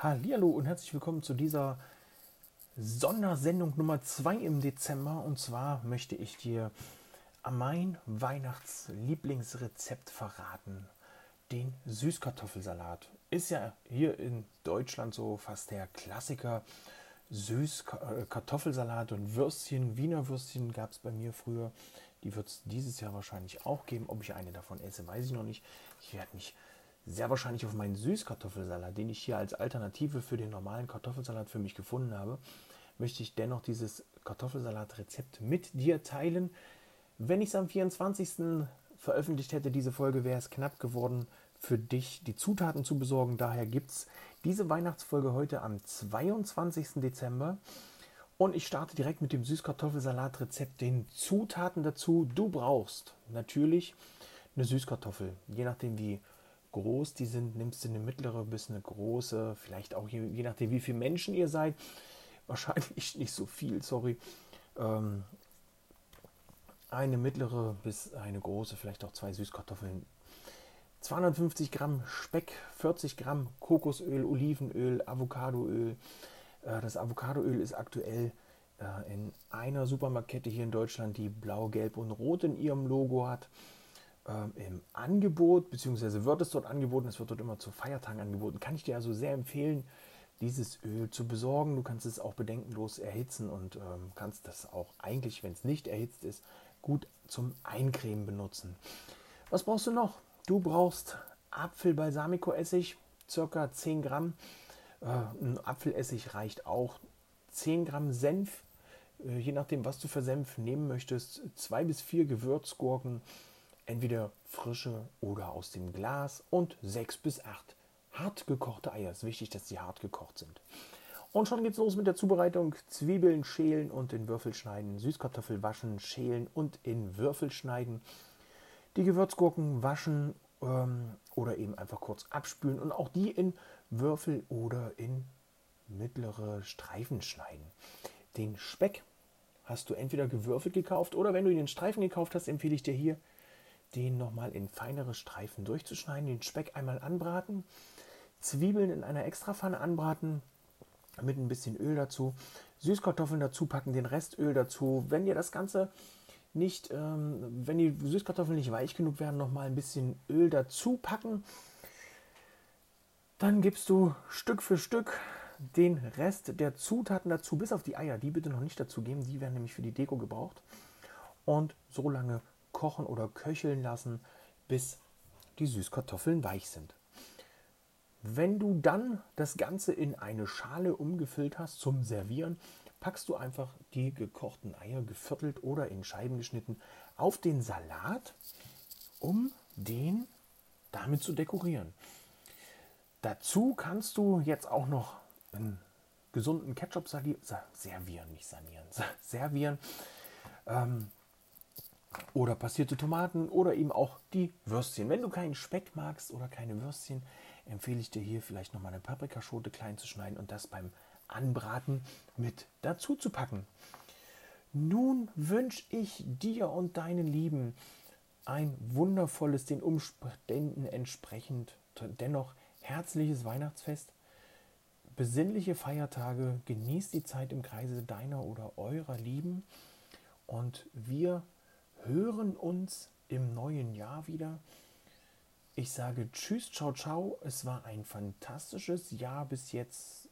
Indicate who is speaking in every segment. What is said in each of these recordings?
Speaker 1: Hallihallo und herzlich willkommen zu dieser Sondersendung Nummer 2 im Dezember. Und zwar möchte ich dir mein Weihnachtslieblingsrezept verraten. Den Süßkartoffelsalat. Ist ja hier in Deutschland so fast der Klassiker. Süßkartoffelsalat und Würstchen, Wiener Würstchen gab es bei mir früher. Die wird es dieses Jahr wahrscheinlich auch geben. Ob ich eine davon esse, weiß ich noch nicht. Ich werde mich sehr wahrscheinlich auf meinen Süßkartoffelsalat, den ich hier als Alternative für den normalen Kartoffelsalat für mich gefunden habe, möchte ich dennoch dieses Kartoffelsalat-Rezept mit dir teilen. Wenn ich es am 24. veröffentlicht hätte, diese Folge, wäre es knapp geworden, für dich die Zutaten zu besorgen. Daher gibt es diese Weihnachtsfolge heute am 22. Dezember. Und ich starte direkt mit dem Süßkartoffelsalat-Rezept. Den Zutaten dazu. Du brauchst natürlich eine Süßkartoffel. Je nachdem, wie groß die sind, nimmst du eine mittlere bis eine große, vielleicht auch je, je nachdem, wie viele Menschen ihr seid. Wahrscheinlich nicht so viel, sorry. Ähm, eine mittlere bis eine große, vielleicht auch zwei Süßkartoffeln. 250 Gramm Speck, 40 Gramm Kokosöl, Olivenöl, Avocadoöl. Äh, das Avocadoöl ist aktuell äh, in einer Supermarktkette hier in Deutschland, die blau, gelb und rot in ihrem Logo hat ähm, im Angebot, beziehungsweise wird es dort angeboten, es wird dort immer zu Feiertagen angeboten. Kann ich dir also sehr empfehlen, dieses Öl zu besorgen. Du kannst es auch bedenkenlos erhitzen und ähm, kannst das auch eigentlich, wenn es nicht erhitzt ist, gut zum Eincremen benutzen. Was brauchst du noch? Du brauchst Apfel-Balsamico-Essig, circa 10 Gramm. Äh, ein Apfelessig reicht auch. 10 Gramm Senf, äh, je nachdem, was du für Senf nehmen möchtest. Zwei bis vier Gewürzgurken, entweder frische oder aus dem Glas und sechs bis acht hart gekochte Eier. Es ist wichtig, dass sie hart gekocht sind. Und schon geht's los mit der Zubereitung. Zwiebeln schälen und in Würfel schneiden, Süßkartoffel waschen, schälen und in Würfel schneiden. Die Gewürzgurken waschen ähm, oder eben einfach kurz abspülen und auch die in Würfel oder in mittlere Streifen schneiden. Den Speck hast du entweder gewürfelt gekauft oder wenn du ihn in Streifen gekauft hast, empfehle ich dir hier den nochmal in feinere Streifen durchzuschneiden, den Speck einmal anbraten, Zwiebeln in einer Extrapfanne anbraten, mit ein bisschen Öl dazu, Süßkartoffeln dazu packen, den Rest Öl dazu. Wenn dir das Ganze nicht, ähm, wenn die Süßkartoffeln nicht weich genug werden, nochmal ein bisschen Öl dazu packen. Dann gibst du Stück für Stück den Rest der Zutaten dazu, bis auf die Eier. Die bitte noch nicht dazu geben, die werden nämlich für die Deko gebraucht. Und so lange kochen oder köcheln lassen, bis die Süßkartoffeln weich sind. Wenn du dann das Ganze in eine Schale umgefüllt hast zum Servieren, packst du einfach die gekochten Eier geviertelt oder in Scheiben geschnitten auf den Salat, um den damit zu dekorieren. Dazu kannst du jetzt auch noch einen gesunden Ketchup servieren, nicht sanieren, servieren. Ähm, oder passierte Tomaten oder eben auch die Würstchen. Wenn du keinen Speck magst oder keine Würstchen, empfehle ich dir hier vielleicht nochmal eine Paprikaschote klein zu schneiden und das beim Anbraten mit dazu zu packen. Nun wünsche ich dir und deinen Lieben ein wundervolles, den Umständen entsprechend, dennoch herzliches Weihnachtsfest, besinnliche Feiertage, genießt die Zeit im Kreise deiner oder eurer Lieben und wir hören uns im neuen Jahr wieder. Ich sage Tschüss, ciao, ciao. Es war ein fantastisches Jahr bis jetzt.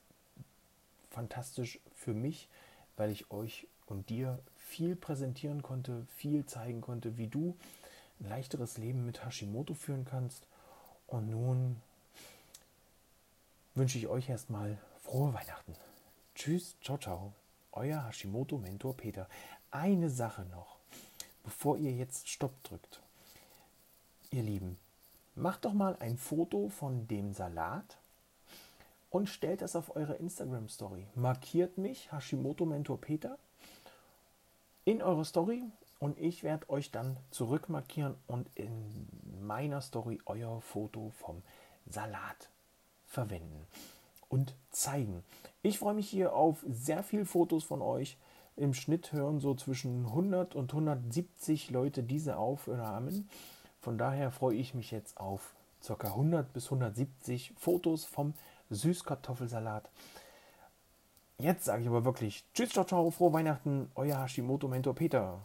Speaker 1: Fantastisch für mich, weil ich euch und dir viel präsentieren konnte, viel zeigen konnte, wie du ein leichteres Leben mit Hashimoto führen kannst. Und nun wünsche ich euch erstmal frohe Weihnachten. Tschüss, ciao, ciao. Euer Hashimoto-Mentor Peter. Eine Sache noch bevor ihr jetzt Stopp drückt. Ihr Lieben, macht doch mal ein Foto von dem Salat und stellt das auf eure Instagram Story. Markiert mich, Hashimoto Mentor Peter, in eure Story und ich werde euch dann zurückmarkieren und in meiner Story euer Foto vom Salat verwenden und zeigen. Ich freue mich hier auf sehr viele Fotos von euch. Im Schnitt hören so zwischen 100 und 170 Leute diese Aufnahmen. Von daher freue ich mich jetzt auf ca. 100 bis 170 Fotos vom Süßkartoffelsalat. Jetzt sage ich aber wirklich Tschüss, ciao, ciao, frohe Weihnachten, euer Hashimoto Mentor Peter.